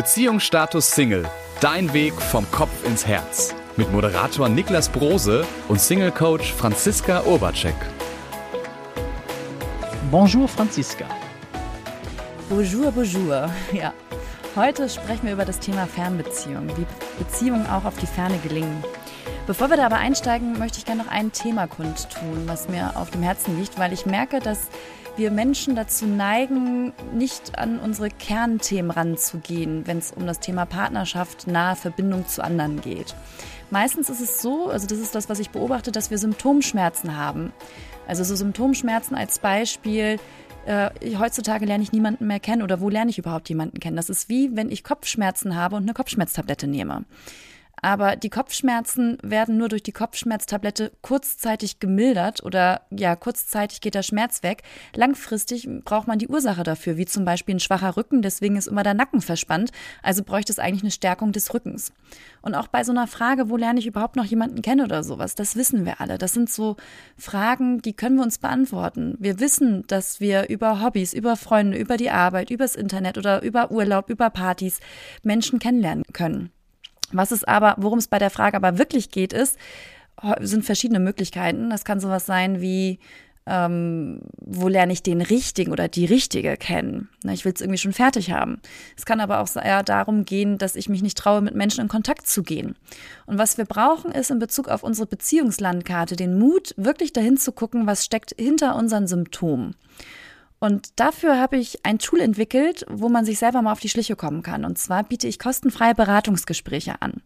Beziehungsstatus Single. Dein Weg vom Kopf ins Herz. Mit Moderator Niklas Brose und Single-Coach Franziska Urbacek. Bonjour, Franziska. Bonjour, bonjour. Ja. Heute sprechen wir über das Thema Fernbeziehung, wie Beziehungen auch auf die Ferne gelingen. Bevor wir da aber einsteigen, möchte ich gerne noch ein Thema kundtun, was mir auf dem Herzen liegt, weil ich merke, dass wir Menschen dazu neigen, nicht an unsere Kernthemen ranzugehen, wenn es um das Thema Partnerschaft, nahe Verbindung zu anderen geht. Meistens ist es so, also das ist das, was ich beobachte, dass wir Symptomschmerzen haben. Also so Symptomschmerzen als Beispiel, äh, heutzutage lerne ich niemanden mehr kennen oder wo lerne ich überhaupt jemanden kennen? Das ist wie, wenn ich Kopfschmerzen habe und eine Kopfschmerztablette nehme. Aber die Kopfschmerzen werden nur durch die Kopfschmerztablette kurzzeitig gemildert oder ja, kurzzeitig geht der Schmerz weg. Langfristig braucht man die Ursache dafür, wie zum Beispiel ein schwacher Rücken, deswegen ist immer der Nacken verspannt. Also bräuchte es eigentlich eine Stärkung des Rückens. Und auch bei so einer Frage, wo lerne ich überhaupt noch jemanden kennen oder sowas, das wissen wir alle. Das sind so Fragen, die können wir uns beantworten. Wir wissen, dass wir über Hobbys, über Freunde, über die Arbeit, übers Internet oder über Urlaub, über Partys Menschen kennenlernen können. Was es aber, worum es bei der Frage aber wirklich geht, ist, sind verschiedene Möglichkeiten. Das kann sowas sein wie, ähm, wo lerne ich den Richtigen oder die Richtige kennen? Na, ich will es irgendwie schon fertig haben. Es kann aber auch eher darum gehen, dass ich mich nicht traue, mit Menschen in Kontakt zu gehen. Und was wir brauchen, ist in Bezug auf unsere Beziehungslandkarte den Mut, wirklich dahin zu gucken, was steckt hinter unseren Symptomen. Und dafür habe ich ein Tool entwickelt, wo man sich selber mal auf die Schliche kommen kann. Und zwar biete ich kostenfreie Beratungsgespräche an.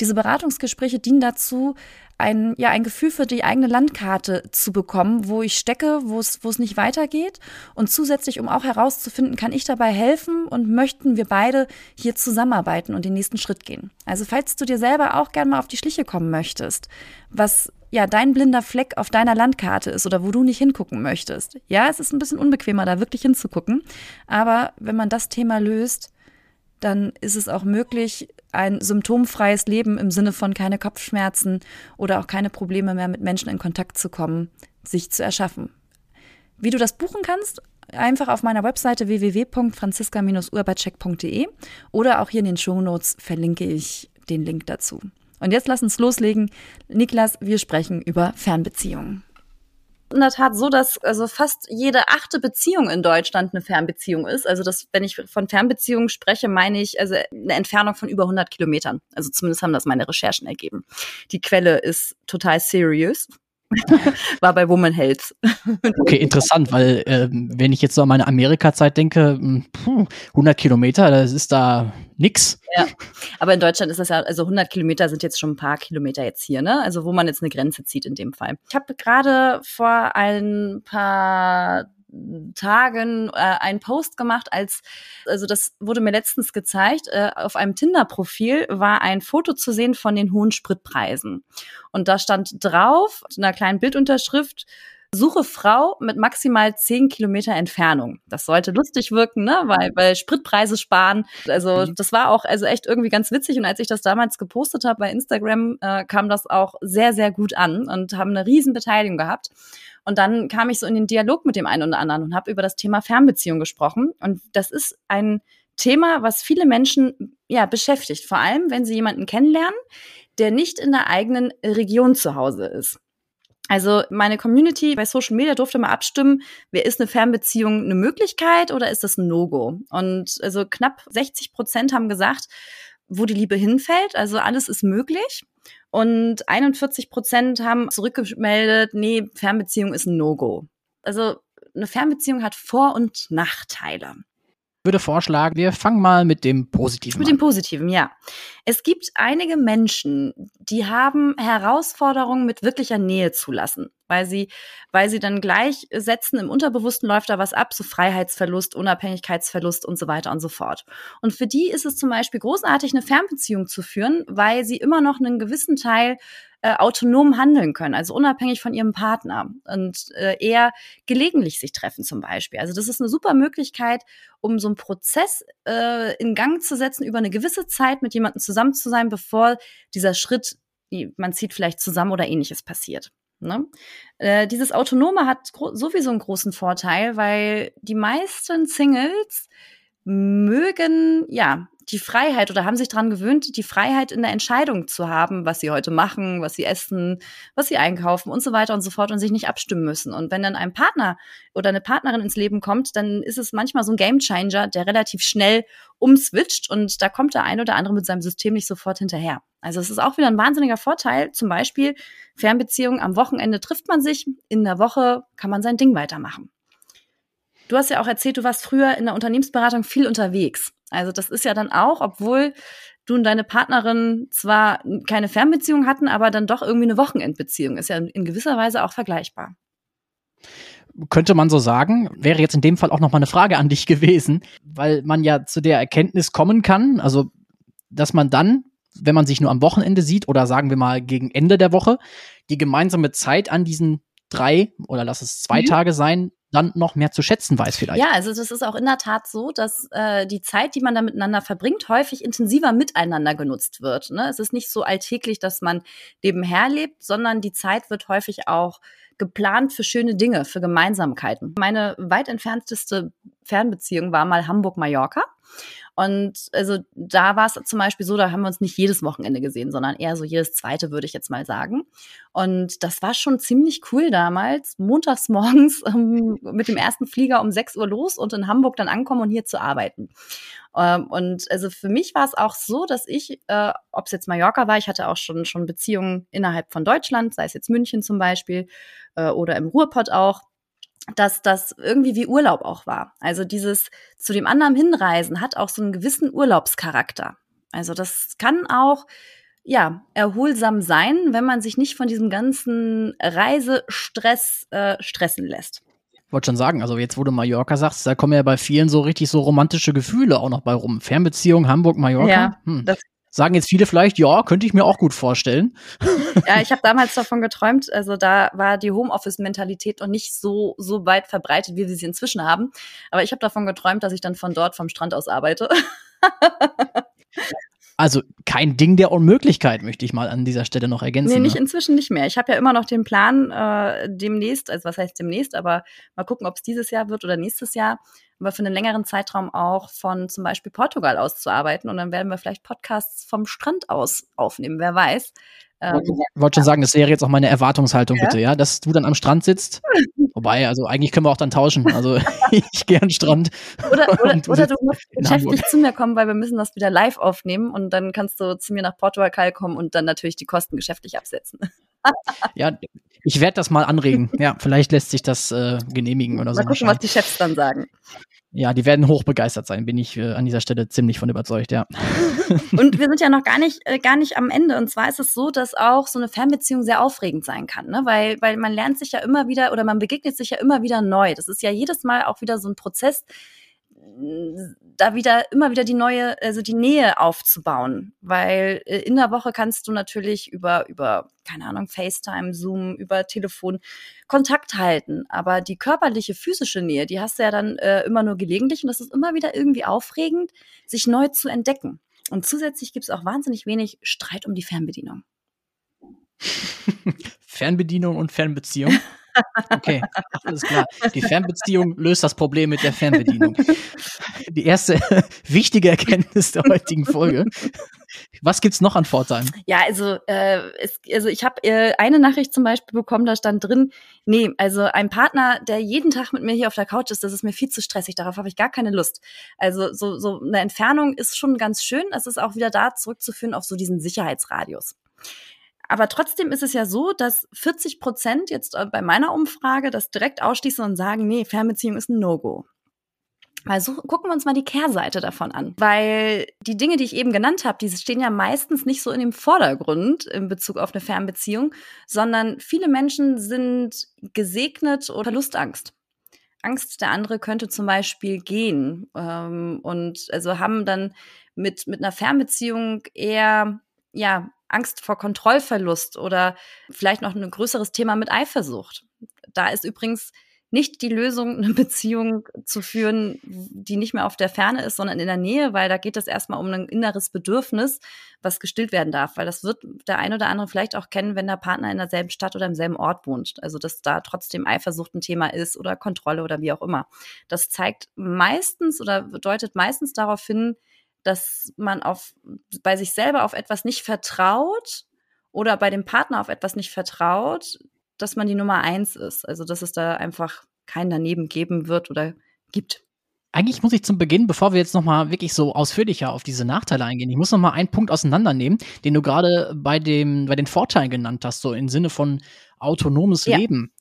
Diese Beratungsgespräche dienen dazu, ein, ja, ein Gefühl für die eigene Landkarte zu bekommen, wo ich stecke, wo es, wo es nicht weitergeht. Und zusätzlich, um auch herauszufinden, kann ich dabei helfen und möchten wir beide hier zusammenarbeiten und den nächsten Schritt gehen. Also falls du dir selber auch gerne mal auf die Schliche kommen möchtest, was ja dein blinder Fleck auf deiner Landkarte ist oder wo du nicht hingucken möchtest. Ja, es ist ein bisschen unbequemer, da wirklich hinzugucken. Aber wenn man das Thema löst, dann ist es auch möglich, ein symptomfreies Leben im Sinne von keine Kopfschmerzen oder auch keine Probleme mehr mit Menschen in Kontakt zu kommen, sich zu erschaffen. Wie du das buchen kannst, einfach auf meiner Webseite www.franziska-urbacek.de oder auch hier in den Shownotes verlinke ich den Link dazu. Und jetzt lass uns loslegen. Niklas, wir sprechen über Fernbeziehungen in der Tat so, dass also fast jede achte Beziehung in Deutschland eine Fernbeziehung ist. Also das, wenn ich von Fernbeziehungen spreche, meine ich also eine Entfernung von über 100 Kilometern. Also zumindest haben das meine Recherchen ergeben. Die Quelle ist total serious. war bei Woman Health. okay, interessant, weil äh, wenn ich jetzt so an meine Amerika-Zeit denke, hm, puh, 100 Kilometer, das ist da nix. Ja, aber in Deutschland ist das ja, also 100 Kilometer sind jetzt schon ein paar Kilometer jetzt hier, ne? Also wo man jetzt eine Grenze zieht in dem Fall. Ich habe gerade vor ein paar Tagen äh, einen Post gemacht, als also das wurde mir letztens gezeigt. Äh, auf einem Tinder-Profil war ein Foto zu sehen von den hohen Spritpreisen und da stand drauf in einer kleinen Bildunterschrift Suche Frau mit maximal zehn Kilometer Entfernung. Das sollte lustig wirken, ne? Weil, weil Spritpreise sparen. Also mhm. das war auch also echt irgendwie ganz witzig. Und als ich das damals gepostet habe bei Instagram, äh, kam das auch sehr, sehr gut an und haben eine riesen Beteiligung gehabt. Und dann kam ich so in den Dialog mit dem einen oder anderen und habe über das Thema Fernbeziehung gesprochen. Und das ist ein Thema, was viele Menschen ja beschäftigt. Vor allem, wenn sie jemanden kennenlernen, der nicht in der eigenen Region zu Hause ist. Also meine Community bei Social Media durfte mal abstimmen, wer ist eine Fernbeziehung eine Möglichkeit oder ist das ein No-Go? Und also knapp 60 Prozent haben gesagt, wo die Liebe hinfällt. Also alles ist möglich. Und 41 Prozent haben zurückgemeldet, nee, Fernbeziehung ist ein No-Go. Also eine Fernbeziehung hat Vor- und Nachteile würde vorschlagen, wir fangen mal mit dem Positiven mit an. Mit dem Positiven, ja. Es gibt einige Menschen, die haben Herausforderungen mit wirklicher Nähe zulassen, weil sie, weil sie dann gleichsetzen, im Unterbewussten läuft da was ab, so Freiheitsverlust, Unabhängigkeitsverlust und so weiter und so fort. Und für die ist es zum Beispiel großartig, eine Fernbeziehung zu führen, weil sie immer noch einen gewissen Teil äh, autonom handeln können, also unabhängig von ihrem Partner und äh, eher gelegentlich sich treffen zum Beispiel. Also das ist eine super Möglichkeit, um so einen Prozess äh, in Gang zu setzen, über eine gewisse Zeit mit jemandem zusammen zu sein, bevor dieser Schritt, man zieht vielleicht zusammen oder ähnliches passiert. Ne? Äh, dieses Autonome hat sowieso einen großen Vorteil, weil die meisten Singles mögen, ja, die Freiheit oder haben sich daran gewöhnt, die Freiheit in der Entscheidung zu haben, was sie heute machen, was sie essen, was sie einkaufen und so weiter und so fort und sich nicht abstimmen müssen. Und wenn dann ein Partner oder eine Partnerin ins Leben kommt, dann ist es manchmal so ein Gamechanger, der relativ schnell umswitcht und da kommt der ein oder andere mit seinem System nicht sofort hinterher. Also es ist auch wieder ein wahnsinniger Vorteil. Zum Beispiel Fernbeziehungen am Wochenende trifft man sich, in der Woche kann man sein Ding weitermachen. Du hast ja auch erzählt, du warst früher in der Unternehmensberatung viel unterwegs. Also das ist ja dann auch, obwohl du und deine Partnerin zwar keine Fernbeziehung hatten, aber dann doch irgendwie eine Wochenendbeziehung. Ist ja in gewisser Weise auch vergleichbar. Könnte man so sagen, wäre jetzt in dem Fall auch noch mal eine Frage an dich gewesen, weil man ja zu der Erkenntnis kommen kann, also dass man dann, wenn man sich nur am Wochenende sieht oder sagen wir mal gegen Ende der Woche, die gemeinsame Zeit an diesen drei oder lass es zwei mhm. Tage sein, dann noch mehr zu schätzen weiß vielleicht. Ja, also das ist auch in der Tat so, dass äh, die Zeit, die man da miteinander verbringt, häufig intensiver miteinander genutzt wird. Ne? Es ist nicht so alltäglich, dass man nebenher lebt, sondern die Zeit wird häufig auch geplant für schöne Dinge, für Gemeinsamkeiten. Meine weit entfernteste Fernbeziehung war mal Hamburg-Mallorca. Und also da war es zum Beispiel so, da haben wir uns nicht jedes Wochenende gesehen, sondern eher so jedes zweite, würde ich jetzt mal sagen. Und das war schon ziemlich cool damals, montags morgens ähm, mit dem ersten Flieger um 6 Uhr los und in Hamburg dann ankommen und hier zu arbeiten. Ähm, und also für mich war es auch so, dass ich, äh, ob es jetzt Mallorca war, ich hatte auch schon, schon Beziehungen innerhalb von Deutschland, sei es jetzt München zum Beispiel äh, oder im Ruhrpott auch dass das irgendwie wie Urlaub auch war. Also dieses zu dem anderen hinreisen hat auch so einen gewissen Urlaubscharakter. Also das kann auch ja erholsam sein, wenn man sich nicht von diesem ganzen Reisestress äh, stressen lässt. Wollte schon sagen, also jetzt wo du Mallorca sagst, da kommen ja bei vielen so richtig so romantische Gefühle auch noch bei rum. Fernbeziehung Hamburg Mallorca. Ja, hm. das sagen jetzt viele vielleicht, ja, könnte ich mir auch gut vorstellen. Ja, ich habe damals davon geträumt, also da war die Homeoffice-Mentalität noch nicht so, so weit verbreitet, wie wir sie inzwischen haben. Aber ich habe davon geträumt, dass ich dann von dort vom Strand aus arbeite. Also kein Ding der Unmöglichkeit, möchte ich mal an dieser Stelle noch ergänzen. Nee, nicht ne? inzwischen nicht mehr. Ich habe ja immer noch den Plan, äh, demnächst, also was heißt demnächst, aber mal gucken, ob es dieses Jahr wird oder nächstes Jahr, aber für einen längeren Zeitraum auch von zum Beispiel Portugal aus zu arbeiten. Und dann werden wir vielleicht Podcasts vom Strand aus aufnehmen, wer weiß. Ähm, ich wollte schon sagen, das wäre jetzt auch meine Erwartungshaltung, ja? bitte, ja, dass du dann am Strand sitzt. Wobei, also eigentlich können wir auch dann tauschen. Also ich gehe an den Strand. Oder, oder, du, oder du musst geschäftlich zu mir kommen, weil wir müssen das wieder live aufnehmen und dann kannst du zu mir nach Portugal kommen und dann natürlich die Kosten geschäftlich absetzen. ja, ich werde das mal anregen. Ja, vielleicht lässt sich das äh, genehmigen oder mal so. Mal gucken, was die Chefs dann sagen. Ja, die werden hochbegeistert sein, bin ich äh, an dieser Stelle ziemlich von überzeugt, ja. Und wir sind ja noch gar nicht, äh, gar nicht am Ende. Und zwar ist es so, dass auch so eine Fernbeziehung sehr aufregend sein kann, ne? Weil, weil man lernt sich ja immer wieder oder man begegnet sich ja immer wieder neu. Das ist ja jedes Mal auch wieder so ein Prozess, da wieder immer wieder die neue, also die Nähe aufzubauen, weil äh, in der Woche kannst du natürlich über über keine Ahnung FaceTime, Zoom, über Telefon Kontakt halten, aber die körperliche, physische Nähe, die hast du ja dann äh, immer nur gelegentlich und das ist immer wieder irgendwie aufregend, sich neu zu entdecken. Und zusätzlich gibt es auch wahnsinnig wenig Streit um die Fernbedienung. Fernbedienung und Fernbeziehung. Okay, alles klar. Die Fernbeziehung löst das Problem mit der Fernbedienung. Die erste wichtige Erkenntnis der heutigen Folge. Was gibt's noch an Vorteilen? Ja, also, äh, es, also ich habe äh, eine Nachricht zum Beispiel bekommen, da stand drin, nee, also ein Partner, der jeden Tag mit mir hier auf der Couch ist, das ist mir viel zu stressig, darauf habe ich gar keine Lust. Also so, so eine Entfernung ist schon ganz schön, es ist auch wieder da zurückzuführen auf so diesen Sicherheitsradius. Aber trotzdem ist es ja so, dass 40 Prozent jetzt äh, bei meiner Umfrage das direkt ausschließen und sagen, nee, Fernbeziehung ist ein No-Go. Mal so, gucken wir uns mal die Kehrseite davon an. Weil die Dinge, die ich eben genannt habe, die stehen ja meistens nicht so in dem Vordergrund in Bezug auf eine Fernbeziehung, sondern viele Menschen sind gesegnet oder Verlustangst. Angst, der andere könnte zum Beispiel gehen ähm, und also haben dann mit, mit einer Fernbeziehung eher ja, Angst vor Kontrollverlust oder vielleicht noch ein größeres Thema mit Eifersucht. Da ist übrigens nicht die Lösung, eine Beziehung zu führen, die nicht mehr auf der Ferne ist, sondern in der Nähe, weil da geht es erstmal um ein inneres Bedürfnis, was gestillt werden darf. Weil das wird der ein oder andere vielleicht auch kennen, wenn der Partner in derselben Stadt oder im selben Ort wohnt. Also, dass da trotzdem Eifersucht ein Thema ist oder Kontrolle oder wie auch immer. Das zeigt meistens oder deutet meistens darauf hin, dass man auf, bei sich selber auf etwas nicht vertraut oder bei dem Partner auf etwas nicht vertraut, dass man die Nummer eins ist. Also, dass es da einfach keinen daneben geben wird oder gibt. Eigentlich muss ich zum Beginn, bevor wir jetzt nochmal wirklich so ausführlicher auf diese Nachteile eingehen, ich muss nochmal einen Punkt auseinandernehmen, den du gerade bei dem, bei den Vorteilen genannt hast, so im Sinne von autonomes ja. Leben.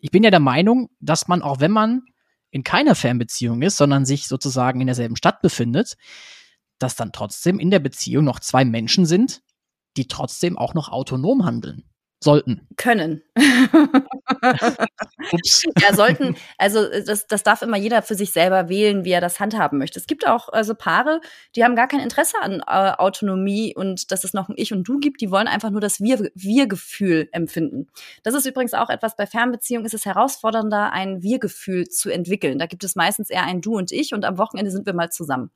Ich bin ja der Meinung, dass man, auch wenn man in keiner Fernbeziehung ist, sondern sich sozusagen in derselben Stadt befindet, dass dann trotzdem in der Beziehung noch zwei Menschen sind, die trotzdem auch noch autonom handeln sollten. Können. Ups. Ja, sollten, also das, das darf immer jeder für sich selber wählen, wie er das handhaben möchte. Es gibt auch also Paare, die haben gar kein Interesse an äh, Autonomie und dass es noch ein Ich und Du gibt, die wollen einfach nur das Wir-Wir-Gefühl empfinden. Das ist übrigens auch etwas, bei Fernbeziehungen ist es herausfordernder, ein Wir-Gefühl zu entwickeln. Da gibt es meistens eher ein Du und Ich und am Wochenende sind wir mal zusammen.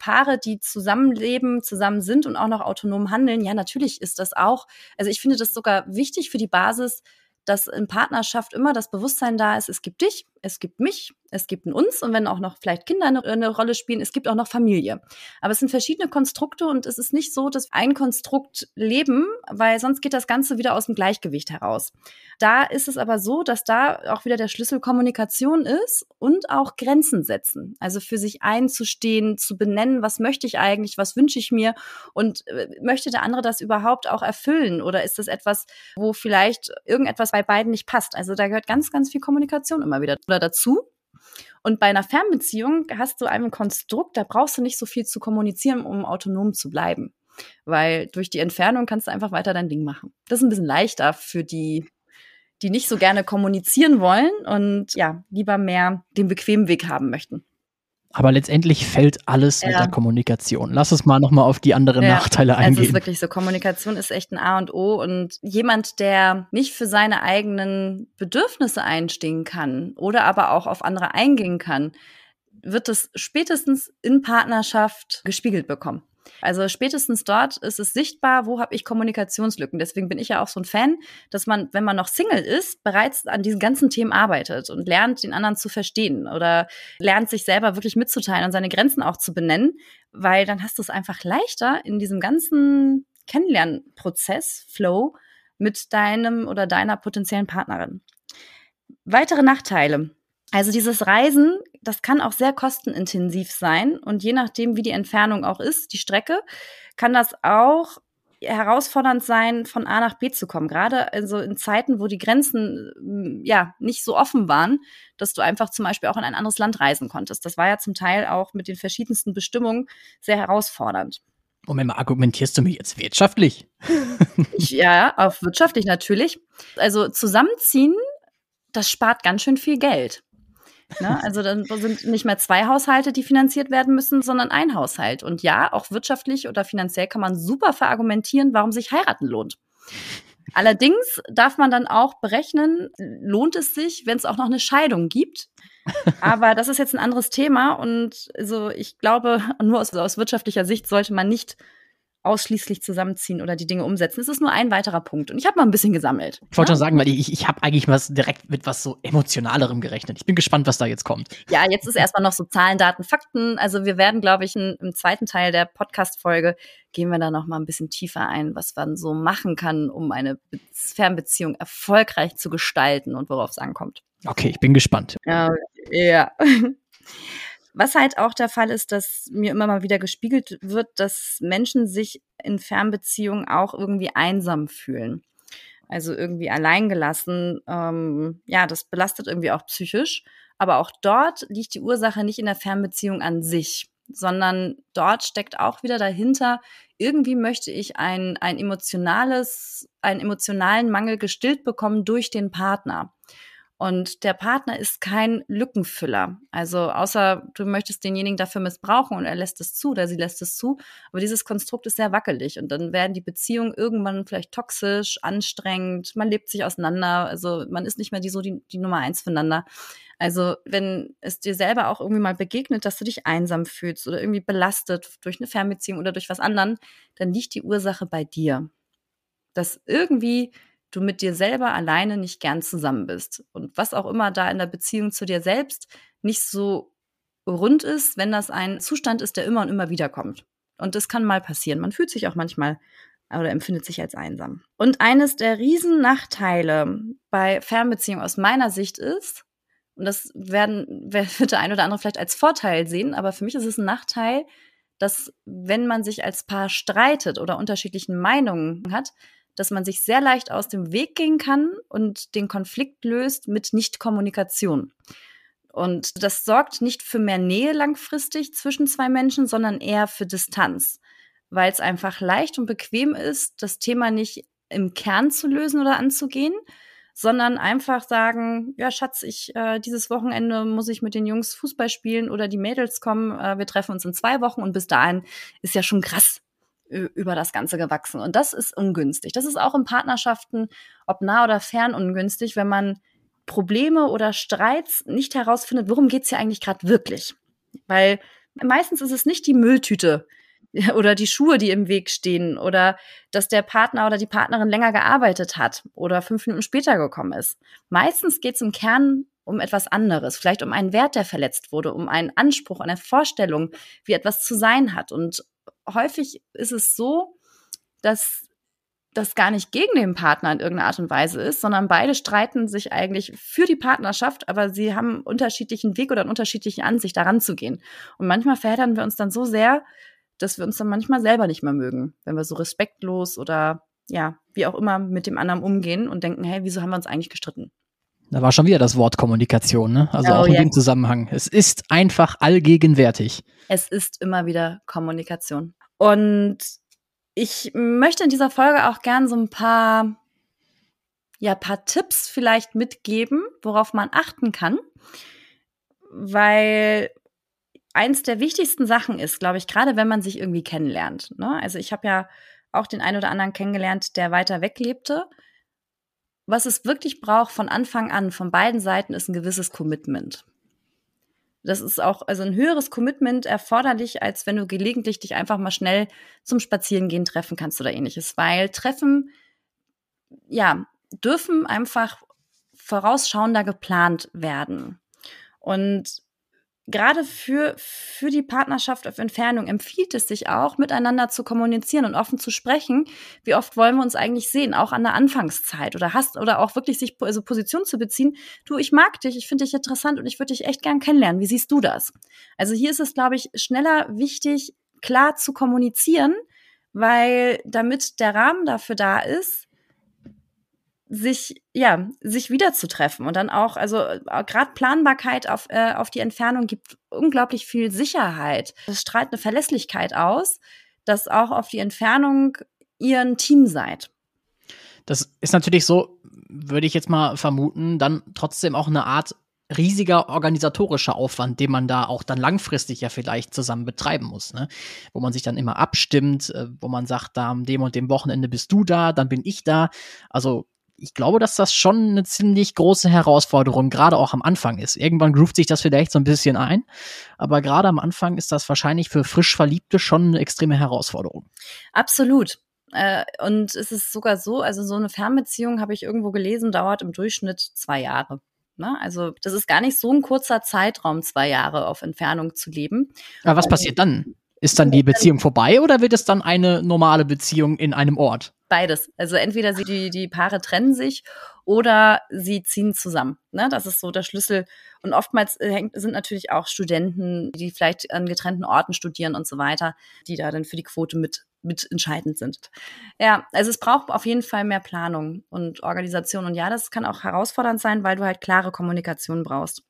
Paare, die zusammenleben, zusammen sind und auch noch autonom handeln, ja, natürlich ist das auch, also ich finde das sogar wichtig für die Basis, dass in Partnerschaft immer das Bewusstsein da ist, es gibt dich, es gibt mich, es gibt ein uns und wenn auch noch vielleicht Kinder eine, eine, Rolle spielen, es gibt auch noch Familie. Aber es sind verschiedene Konstrukte und es ist nicht so, dass ein Konstrukt leben, weil sonst geht das Ganze wieder aus dem Gleichgewicht heraus. Da ist es aber so, dass da auch wieder der Schlüssel Kommunikation ist und auch Grenzen setzen. Also für sich einzustehen, zu benennen, was möchte ich eigentlich, was wünsche ich mir und äh, möchte der andere das überhaupt auch erfüllen oder ist das etwas, wo vielleicht irgendetwas bei beiden nicht passt? Also da gehört ganz, ganz viel Kommunikation immer wieder oder dazu. Und bei einer Fernbeziehung hast du ein Konstrukt, da brauchst du nicht so viel zu kommunizieren, um autonom zu bleiben. Weil durch die Entfernung kannst du einfach weiter dein Ding machen. Das ist ein bisschen leichter für die, die nicht so gerne kommunizieren wollen und ja, lieber mehr den bequemen Weg haben möchten. Aber letztendlich fällt alles ja. mit der Kommunikation. Lass es mal nochmal auf die anderen ja, Nachteile eingehen. Es ist wirklich so. Kommunikation ist echt ein A und O. Und jemand, der nicht für seine eigenen Bedürfnisse einstehen kann oder aber auch auf andere eingehen kann, wird es spätestens in Partnerschaft gespiegelt bekommen. Also spätestens dort ist es sichtbar, wo habe ich Kommunikationslücken. Deswegen bin ich ja auch so ein Fan, dass man, wenn man noch Single ist, bereits an diesen ganzen Themen arbeitet und lernt, den anderen zu verstehen oder lernt, sich selber wirklich mitzuteilen und seine Grenzen auch zu benennen, weil dann hast du es einfach leichter in diesem ganzen Kennenlernprozess, Flow, mit deinem oder deiner potenziellen Partnerin. Weitere Nachteile. Also dieses Reisen, das kann auch sehr kostenintensiv sein und je nachdem, wie die Entfernung auch ist, die Strecke, kann das auch herausfordernd sein, von A nach B zu kommen. Gerade also in Zeiten, wo die Grenzen mm, ja nicht so offen waren, dass du einfach zum Beispiel auch in ein anderes Land reisen konntest. Das war ja zum Teil auch mit den verschiedensten Bestimmungen sehr herausfordernd. Moment mal, argumentierst du mir jetzt wirtschaftlich? Ich, ja, auch wirtschaftlich natürlich. Also zusammenziehen, das spart ganz schön viel Geld. Ne? Also dann sind nicht mehr zwei Haushalte, die finanziert werden müssen, sondern ein Haushalt. Und ja, auch wirtschaftlich oder finanziell kann man super verargumentieren, warum sich heiraten lohnt. Allerdings darf man dann auch berechnen, lohnt es sich, wenn es auch noch eine Scheidung gibt. Aber das ist jetzt ein anderes Thema und also ich glaube, nur aus, aus wirtschaftlicher Sicht sollte man nicht ausschließlich zusammenziehen oder die Dinge umsetzen. Es ist nur ein weiterer Punkt. Und ich habe mal ein bisschen gesammelt. Ich wollte ja? schon sagen, weil ich, ich habe eigentlich was direkt mit was so emotionalerem gerechnet. Ich bin gespannt, was da jetzt kommt. Ja, jetzt ist erstmal noch so Zahlen, Daten, Fakten. Also wir werden, glaube ich, in, im zweiten Teil der Podcast-Folge gehen wir da noch mal ein bisschen tiefer ein, was man so machen kann, um eine Fernbeziehung erfolgreich zu gestalten und worauf es ankommt. Okay, ich bin gespannt. Ja. ja. Was halt auch der Fall ist, dass mir immer mal wieder gespiegelt wird, dass Menschen sich in Fernbeziehungen auch irgendwie einsam fühlen. Also irgendwie alleingelassen. Ähm, ja, das belastet irgendwie auch psychisch. Aber auch dort liegt die Ursache nicht in der Fernbeziehung an sich, sondern dort steckt auch wieder dahinter, irgendwie möchte ich ein, ein emotionales, einen emotionalen Mangel gestillt bekommen durch den Partner. Und der Partner ist kein Lückenfüller. Also außer du möchtest denjenigen dafür missbrauchen und er lässt es zu oder sie lässt es zu. Aber dieses Konstrukt ist sehr wackelig und dann werden die Beziehungen irgendwann vielleicht toxisch, anstrengend, man lebt sich auseinander. Also man ist nicht mehr die, so die, die Nummer eins füreinander. Also wenn es dir selber auch irgendwie mal begegnet, dass du dich einsam fühlst oder irgendwie belastet durch eine Fernbeziehung oder durch was anderen, dann liegt die Ursache bei dir. Dass irgendwie du mit dir selber alleine nicht gern zusammen bist. Und was auch immer da in der Beziehung zu dir selbst nicht so rund ist, wenn das ein Zustand ist, der immer und immer wieder kommt. Und das kann mal passieren. Man fühlt sich auch manchmal oder empfindet sich als einsam. Und eines der riesen Nachteile bei Fernbeziehungen aus meiner Sicht ist, und das werden, wird der ein oder andere vielleicht als Vorteil sehen, aber für mich ist es ein Nachteil, dass wenn man sich als Paar streitet oder unterschiedlichen Meinungen hat, dass man sich sehr leicht aus dem Weg gehen kann und den Konflikt löst mit Nichtkommunikation. Und das sorgt nicht für mehr Nähe langfristig zwischen zwei Menschen, sondern eher für Distanz, weil es einfach leicht und bequem ist, das Thema nicht im Kern zu lösen oder anzugehen, sondern einfach sagen, ja Schatz, ich äh, dieses Wochenende muss ich mit den Jungs Fußball spielen oder die Mädels kommen, äh, wir treffen uns in zwei Wochen und bis dahin ist ja schon krass über das Ganze gewachsen. Und das ist ungünstig. Das ist auch in Partnerschaften, ob nah oder fern, ungünstig, wenn man Probleme oder Streits nicht herausfindet, worum geht's hier eigentlich gerade wirklich. Weil meistens ist es nicht die Mülltüte oder die Schuhe, die im Weg stehen oder dass der Partner oder die Partnerin länger gearbeitet hat oder fünf Minuten später gekommen ist. Meistens geht's im Kern um etwas anderes, vielleicht um einen Wert, der verletzt wurde, um einen Anspruch, eine Vorstellung, wie etwas zu sein hat. Und häufig ist es so, dass das gar nicht gegen den Partner in irgendeiner Art und Weise ist, sondern beide streiten sich eigentlich für die Partnerschaft, aber sie haben einen unterschiedlichen Weg oder eine unterschiedliche Ansicht, daran zu gehen. Und manchmal verheddern wir uns dann so sehr, dass wir uns dann manchmal selber nicht mehr mögen, wenn wir so respektlos oder ja, wie auch immer mit dem anderen umgehen und denken, hey, wieso haben wir uns eigentlich gestritten? Da war schon wieder das Wort Kommunikation, ne? Also oh, auch in yeah. dem Zusammenhang. Es ist einfach allgegenwärtig. Es ist immer wieder Kommunikation. Und ich möchte in dieser Folge auch gern so ein paar, ja, paar Tipps vielleicht mitgeben, worauf man achten kann. Weil eins der wichtigsten Sachen ist, glaube ich, gerade wenn man sich irgendwie kennenlernt. Ne? Also ich habe ja auch den einen oder anderen kennengelernt, der weiter weg lebte. Was es wirklich braucht von Anfang an, von beiden Seiten, ist ein gewisses Commitment. Das ist auch also ein höheres Commitment erforderlich, als wenn du gelegentlich dich einfach mal schnell zum Spazierengehen treffen kannst oder ähnliches. Weil Treffen, ja, dürfen einfach vorausschauender geplant werden. Und gerade für, für die Partnerschaft auf Entfernung empfiehlt es sich auch, miteinander zu kommunizieren und offen zu sprechen. Wie oft wollen wir uns eigentlich sehen, auch an der Anfangszeit oder hast oder auch wirklich sich also Position zu beziehen. Du, ich mag dich, ich finde dich interessant und ich würde dich echt gern kennenlernen. Wie siehst du das? Also hier ist es, glaube ich, schneller wichtig, klar zu kommunizieren, weil damit der Rahmen dafür da ist, sich ja sich wiederzutreffen und dann auch also äh, gerade Planbarkeit auf äh, auf die Entfernung gibt unglaublich viel Sicherheit. Das strahlt eine Verlässlichkeit aus, dass auch auf die Entfernung ihr ein Team seid. Das ist natürlich so, würde ich jetzt mal vermuten, dann trotzdem auch eine Art riesiger organisatorischer Aufwand, den man da auch dann langfristig ja vielleicht zusammen betreiben muss, ne? Wo man sich dann immer abstimmt, äh, wo man sagt, da am dem und dem Wochenende bist du da, dann bin ich da. Also ich glaube, dass das schon eine ziemlich große Herausforderung, gerade auch am Anfang ist. Irgendwann groovt sich das vielleicht so ein bisschen ein, aber gerade am Anfang ist das wahrscheinlich für frisch Verliebte schon eine extreme Herausforderung. Absolut. Äh, und es ist sogar so, also so eine Fernbeziehung, habe ich irgendwo gelesen, dauert im Durchschnitt zwei Jahre. Ne? Also das ist gar nicht so ein kurzer Zeitraum, zwei Jahre auf Entfernung zu leben. Aber was passiert dann? Ist dann die Beziehung vorbei oder wird es dann eine normale Beziehung in einem Ort? Beides. Also entweder sie, die, die Paare trennen sich oder sie ziehen zusammen. Ne? Das ist so der Schlüssel. Und oftmals äh, hängt, sind natürlich auch Studenten, die vielleicht an getrennten Orten studieren und so weiter, die da dann für die Quote mit, mit entscheidend sind. Ja, also es braucht auf jeden Fall mehr Planung und Organisation. Und ja, das kann auch herausfordernd sein, weil du halt klare Kommunikation brauchst.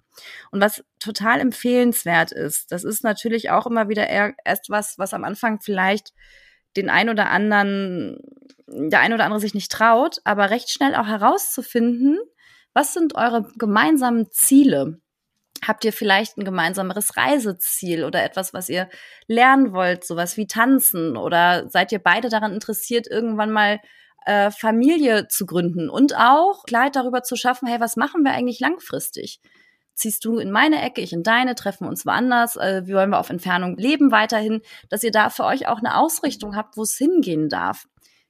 Und was total empfehlenswert ist, das ist natürlich auch immer wieder erst was, was am Anfang vielleicht den ein oder anderen, der ein oder andere sich nicht traut, aber recht schnell auch herauszufinden, Was sind eure gemeinsamen Ziele? Habt ihr vielleicht ein gemeinsameres Reiseziel oder etwas, was ihr lernen wollt, sowas wie tanzen? Oder seid ihr beide daran interessiert, irgendwann mal äh, Familie zu gründen und auch Kleid darüber zu schaffen, hey, was machen wir eigentlich langfristig? Ziehst du in meine Ecke, ich in deine, treffen uns woanders, äh, wie wollen wir auf Entfernung leben weiterhin, dass ihr da für euch auch eine Ausrichtung habt, wo es hingehen darf.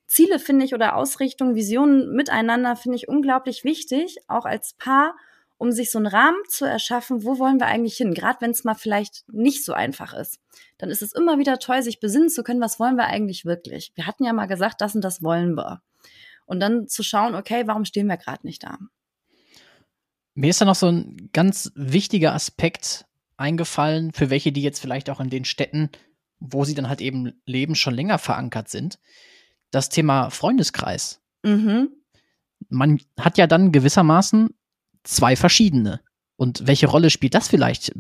Ziele finde ich oder Ausrichtung, Visionen miteinander finde ich unglaublich wichtig, auch als Paar um sich so einen Rahmen zu erschaffen, wo wollen wir eigentlich hin? Gerade wenn es mal vielleicht nicht so einfach ist. Dann ist es immer wieder toll, sich besinnen zu können, was wollen wir eigentlich wirklich? Wir hatten ja mal gesagt, das und das wollen wir. Und dann zu schauen, okay, warum stehen wir gerade nicht da? Mir ist da noch so ein ganz wichtiger Aspekt eingefallen, für welche, die jetzt vielleicht auch in den Städten, wo sie dann halt eben leben, schon länger verankert sind. Das Thema Freundeskreis. Mhm. Man hat ja dann gewissermaßen zwei verschiedene. Und welche Rolle spielt das vielleicht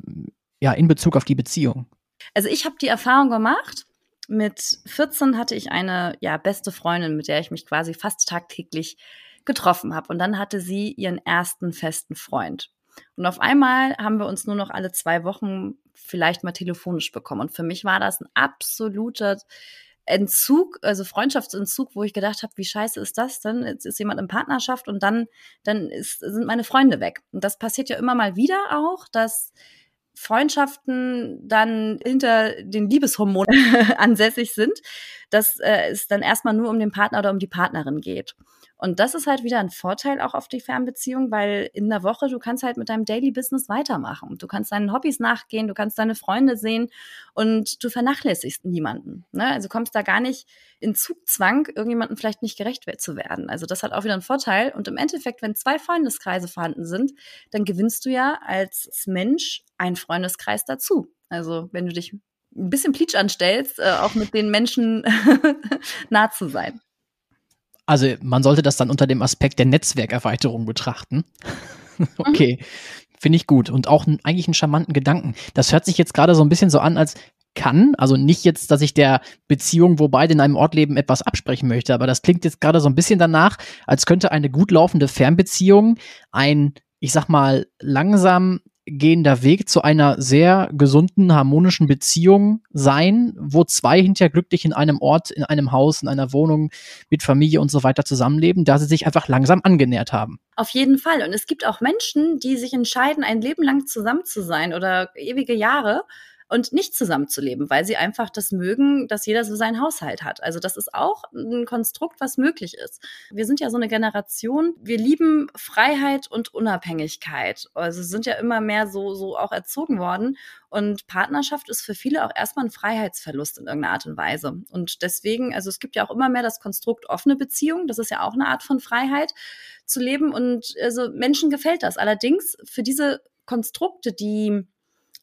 ja in Bezug auf die Beziehung? Also ich habe die Erfahrung gemacht. Mit 14 hatte ich eine ja beste Freundin, mit der ich mich quasi fast tagtäglich getroffen habe. Und dann hatte sie ihren ersten festen Freund. Und auf einmal haben wir uns nur noch alle zwei Wochen vielleicht mal telefonisch bekommen. Und für mich war das ein absoluter Entzug, also Freundschaftsentzug, wo ich gedacht habe, wie scheiße ist das denn? Jetzt ist jemand in Partnerschaft und dann, dann ist, sind meine Freunde weg. Und das passiert ja immer mal wieder auch, dass Freundschaften dann hinter den Liebeshormonen ansässig sind, dass äh, es dann erstmal nur um den Partner oder um die Partnerin geht. Und das ist halt wieder ein Vorteil auch auf die Fernbeziehung, weil in der Woche du kannst halt mit deinem Daily Business weitermachen. Du kannst deinen Hobbys nachgehen, du kannst deine Freunde sehen und du vernachlässigst niemanden. Ne? Also kommst da gar nicht in Zugzwang, irgendjemandem vielleicht nicht gerecht zu werden. Also das hat auch wieder einen Vorteil. Und im Endeffekt, wenn zwei Freundeskreise vorhanden sind, dann gewinnst du ja als Mensch einen Freundeskreis dazu. Also wenn du dich ein bisschen Pleatsch anstellst, äh, auch mit den Menschen nah zu sein. Also man sollte das dann unter dem Aspekt der Netzwerkerweiterung betrachten. okay, mhm. finde ich gut und auch eigentlich einen charmanten Gedanken. Das hört sich jetzt gerade so ein bisschen so an, als kann, also nicht jetzt, dass ich der Beziehung, wo beide in einem Ort leben, etwas absprechen möchte, aber das klingt jetzt gerade so ein bisschen danach, als könnte eine gut laufende Fernbeziehung ein, ich sag mal, langsam gehender Weg zu einer sehr gesunden, harmonischen Beziehung sein, wo zwei hinterher glücklich in einem Ort, in einem Haus, in einer Wohnung mit Familie und so weiter zusammenleben, da sie sich einfach langsam angenähert haben. Auf jeden Fall. Und es gibt auch Menschen, die sich entscheiden, ein Leben lang zusammen zu sein oder ewige Jahre und nicht zusammenzuleben, weil sie einfach das mögen, dass jeder so seinen Haushalt hat. Also das ist auch ein Konstrukt, was möglich ist. Wir sind ja so eine Generation, wir lieben Freiheit und Unabhängigkeit. Also sind ja immer mehr so, so auch erzogen worden. Und Partnerschaft ist für viele auch erstmal ein Freiheitsverlust in irgendeiner Art und Weise. Und deswegen, also es gibt ja auch immer mehr das Konstrukt offene Beziehung. Das ist ja auch eine Art von Freiheit zu leben. Und also Menschen gefällt das. Allerdings für diese Konstrukte, die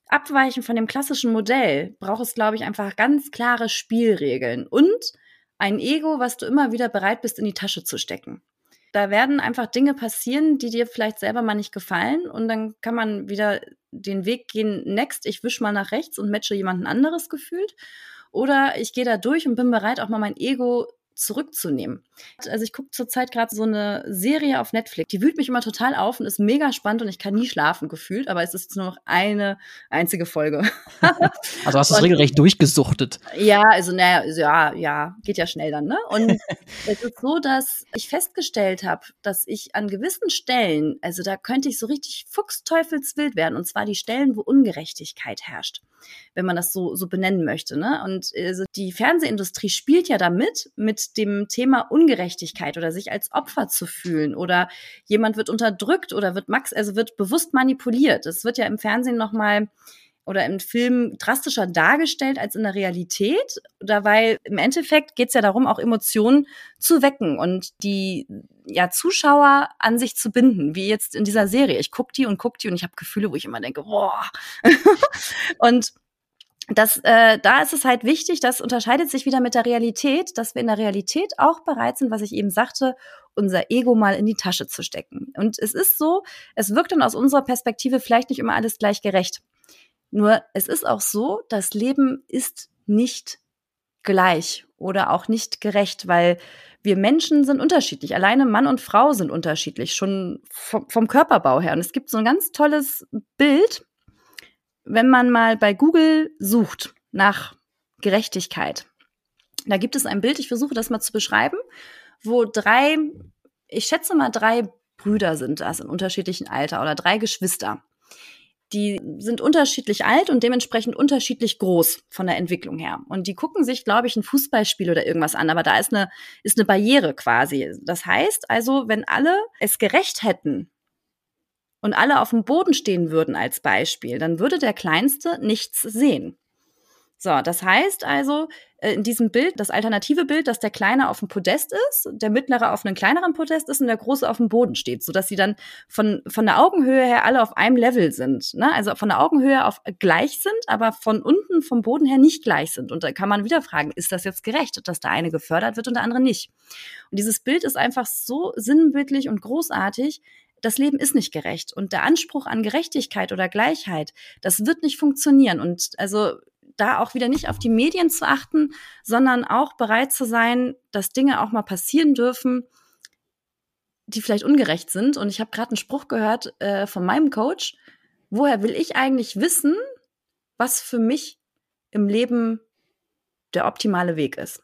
abweichen von dem klassischen Modell, braucht es, glaube ich, einfach ganz klare Spielregeln und ein Ego, was du immer wieder bereit bist, in die Tasche zu stecken. Da werden einfach Dinge passieren, die dir vielleicht selber mal nicht gefallen und dann kann man wieder den Weg gehen, next, ich wisch mal nach rechts und matche jemanden anderes gefühlt. Oder ich gehe da durch und bin bereit, auch mal mein Ego zurückzunehmen. Also ich gucke zurzeit gerade so eine Serie auf Netflix. Die wühlt mich immer total auf und ist mega spannend und ich kann nie schlafen gefühlt, aber es ist nur noch eine einzige Folge. also hast du es regelrecht durchgesuchtet. Ja, also naja, ja, ja, geht ja schnell dann, ne? Und es ist so, dass ich festgestellt habe, dass ich an gewissen Stellen, also da könnte ich so richtig fuchsteufelswild werden und zwar die Stellen, wo Ungerechtigkeit herrscht wenn man das so, so benennen möchte. Ne? Und also die Fernsehindustrie spielt ja damit, mit dem Thema Ungerechtigkeit oder sich als Opfer zu fühlen oder jemand wird unterdrückt oder wird max, also wird bewusst manipuliert. Es wird ja im Fernsehen nochmal oder im Film drastischer dargestellt als in der Realität. Weil im Endeffekt geht es ja darum, auch Emotionen zu wecken und die ja, Zuschauer an sich zu binden, wie jetzt in dieser Serie. Ich gucke die und gucke die und ich habe Gefühle, wo ich immer denke, boah. und das, äh, da ist es halt wichtig, das unterscheidet sich wieder mit der Realität, dass wir in der Realität auch bereit sind, was ich eben sagte, unser Ego mal in die Tasche zu stecken. Und es ist so, es wirkt dann aus unserer Perspektive vielleicht nicht immer alles gleich gerecht. Nur es ist auch so, das Leben ist nicht gleich oder auch nicht gerecht, weil wir Menschen sind unterschiedlich. Alleine Mann und Frau sind unterschiedlich, schon vom, vom Körperbau her. Und es gibt so ein ganz tolles Bild, wenn man mal bei Google sucht nach Gerechtigkeit. Da gibt es ein Bild, ich versuche das mal zu beschreiben, wo drei, ich schätze mal drei Brüder sind das in unterschiedlichen Alter oder drei Geschwister die sind unterschiedlich alt und dementsprechend unterschiedlich groß von der Entwicklung her. Und die gucken sich, glaube ich, ein Fußballspiel oder irgendwas an, aber da ist eine, ist eine Barriere quasi. Das heißt also, wenn alle es gerecht hätten und alle auf dem Boden stehen würden als Beispiel, dann würde der Kleinste nichts sehen. So, das heißt also, äh, in diesem Bild, das alternative Bild, dass der Kleine auf dem Podest ist, der Mittlere auf einem kleineren Podest ist und der Große auf dem Boden steht, so dass sie dann von, von der Augenhöhe her alle auf einem Level sind. Ne? Also von der Augenhöhe auf gleich sind, aber von unten vom Boden her nicht gleich sind. Und da kann man wieder fragen, ist das jetzt gerecht, dass der eine gefördert wird und der andere nicht? Und dieses Bild ist einfach so sinnbildlich und großartig, das Leben ist nicht gerecht und der Anspruch an Gerechtigkeit oder Gleichheit, das wird nicht funktionieren. Und also da auch wieder nicht auf die Medien zu achten, sondern auch bereit zu sein, dass Dinge auch mal passieren dürfen, die vielleicht ungerecht sind. Und ich habe gerade einen Spruch gehört äh, von meinem Coach, woher will ich eigentlich wissen, was für mich im Leben der optimale Weg ist?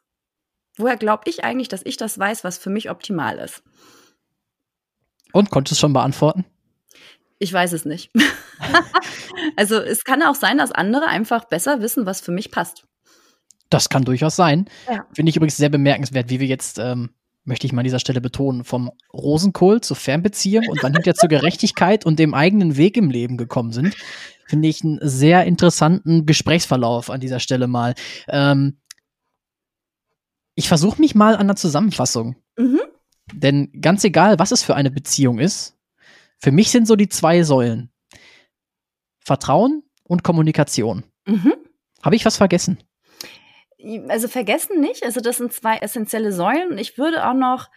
Woher glaube ich eigentlich, dass ich das weiß, was für mich optimal ist? Und konntest du es schon beantworten? Ich weiß es nicht. also es kann auch sein, dass andere einfach besser wissen, was für mich passt. Das kann durchaus sein. Ja. Finde ich übrigens sehr bemerkenswert, wie wir jetzt, ähm, möchte ich mal an dieser Stelle betonen, vom Rosenkohl zur Fernbeziehung und dann hinterher zur Gerechtigkeit und dem eigenen Weg im Leben gekommen sind. Finde ich einen sehr interessanten Gesprächsverlauf an dieser Stelle mal. Ähm, ich versuche mich mal an der Zusammenfassung. Mhm. Denn ganz egal, was es für eine Beziehung ist, für mich sind so die zwei Säulen. Vertrauen und Kommunikation. Mhm. Habe ich was vergessen? Also vergessen nicht. Also das sind zwei essentielle Säulen. Und ich würde auch noch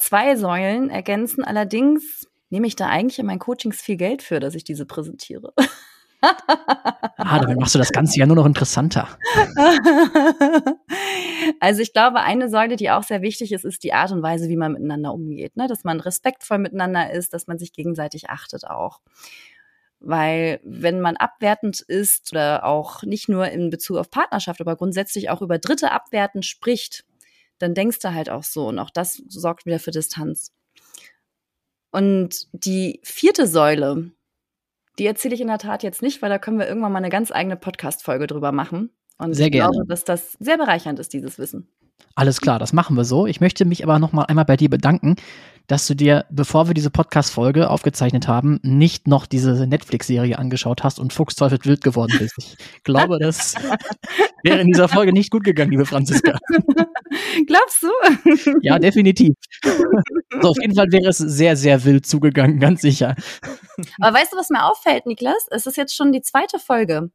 zwei Säulen ergänzen. Allerdings nehme ich da eigentlich in meinen Coachings viel Geld für, dass ich diese präsentiere. ah, damit machst du das Ganze ja nur noch interessanter. Also ich glaube, eine Säule, die auch sehr wichtig ist, ist die Art und Weise, wie man miteinander umgeht. Ne? Dass man respektvoll miteinander ist, dass man sich gegenseitig achtet auch. Weil wenn man abwertend ist oder auch nicht nur in Bezug auf Partnerschaft, aber grundsätzlich auch über Dritte abwertend spricht, dann denkst du halt auch so. Und auch das sorgt wieder für Distanz. Und die vierte Säule, die erzähle ich in der Tat jetzt nicht, weil da können wir irgendwann mal eine ganz eigene Podcast-Folge drüber machen. Und sehr ich gerne. glaube, dass das sehr bereichernd ist, dieses Wissen. Alles klar, das machen wir so. Ich möchte mich aber noch mal einmal bei dir bedanken, dass du dir, bevor wir diese Podcast-Folge aufgezeichnet haben, nicht noch diese Netflix-Serie angeschaut hast und fuchsteufelt wild geworden bist. Ich glaube, das wäre in dieser Folge nicht gut gegangen, liebe Franziska. Glaubst du? Ja, definitiv. Also auf jeden Fall wäre es sehr, sehr wild zugegangen, ganz sicher. Aber weißt du, was mir auffällt, Niklas? Es ist jetzt schon die zweite Folge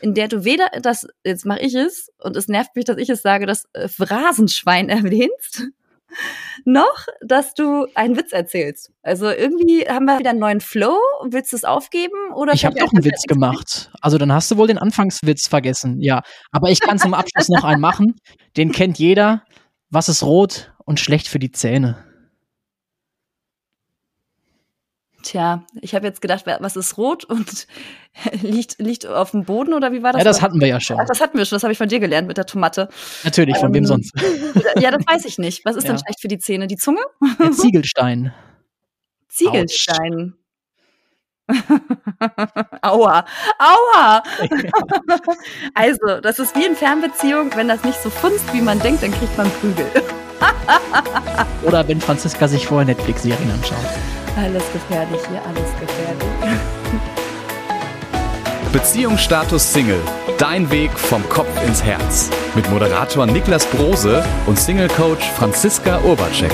in der du weder das, jetzt mache ich es, und es nervt mich, dass ich es sage, das äh, Phrasenschwein erwähnst, noch, dass du einen Witz erzählst. Also irgendwie haben wir wieder einen neuen Flow. Willst du es aufgeben? Oder ich habe doch einen Witz gemacht. Also dann hast du wohl den Anfangswitz vergessen. Ja, aber ich kann zum Abschluss noch einen machen. Den kennt jeder. Was ist rot und schlecht für die Zähne? Tja, ich habe jetzt gedacht, was ist rot und liegt, liegt auf dem Boden oder wie war das? Ja, das hatten wir ja schon. Ach, das hatten wir schon, das habe ich von dir gelernt mit der Tomate. Natürlich, von ähm, wem sonst? Ja, das weiß ich nicht. Was ist ja. denn schlecht für die Zähne? Die Zunge? Der Ziegelstein. Ziegelstein. Aua, aua. also, das ist wie in Fernbeziehung, wenn das nicht so funzt, wie man denkt, dann kriegt man Prügel. Oder wenn Franziska sich vorher Netflix-Serien anschaut. Alles gefährlich hier, alles gefährlich. Beziehungsstatus Single. Dein Weg vom Kopf ins Herz. Mit Moderator Niklas Brose und Single-Coach Franziska Urbacek.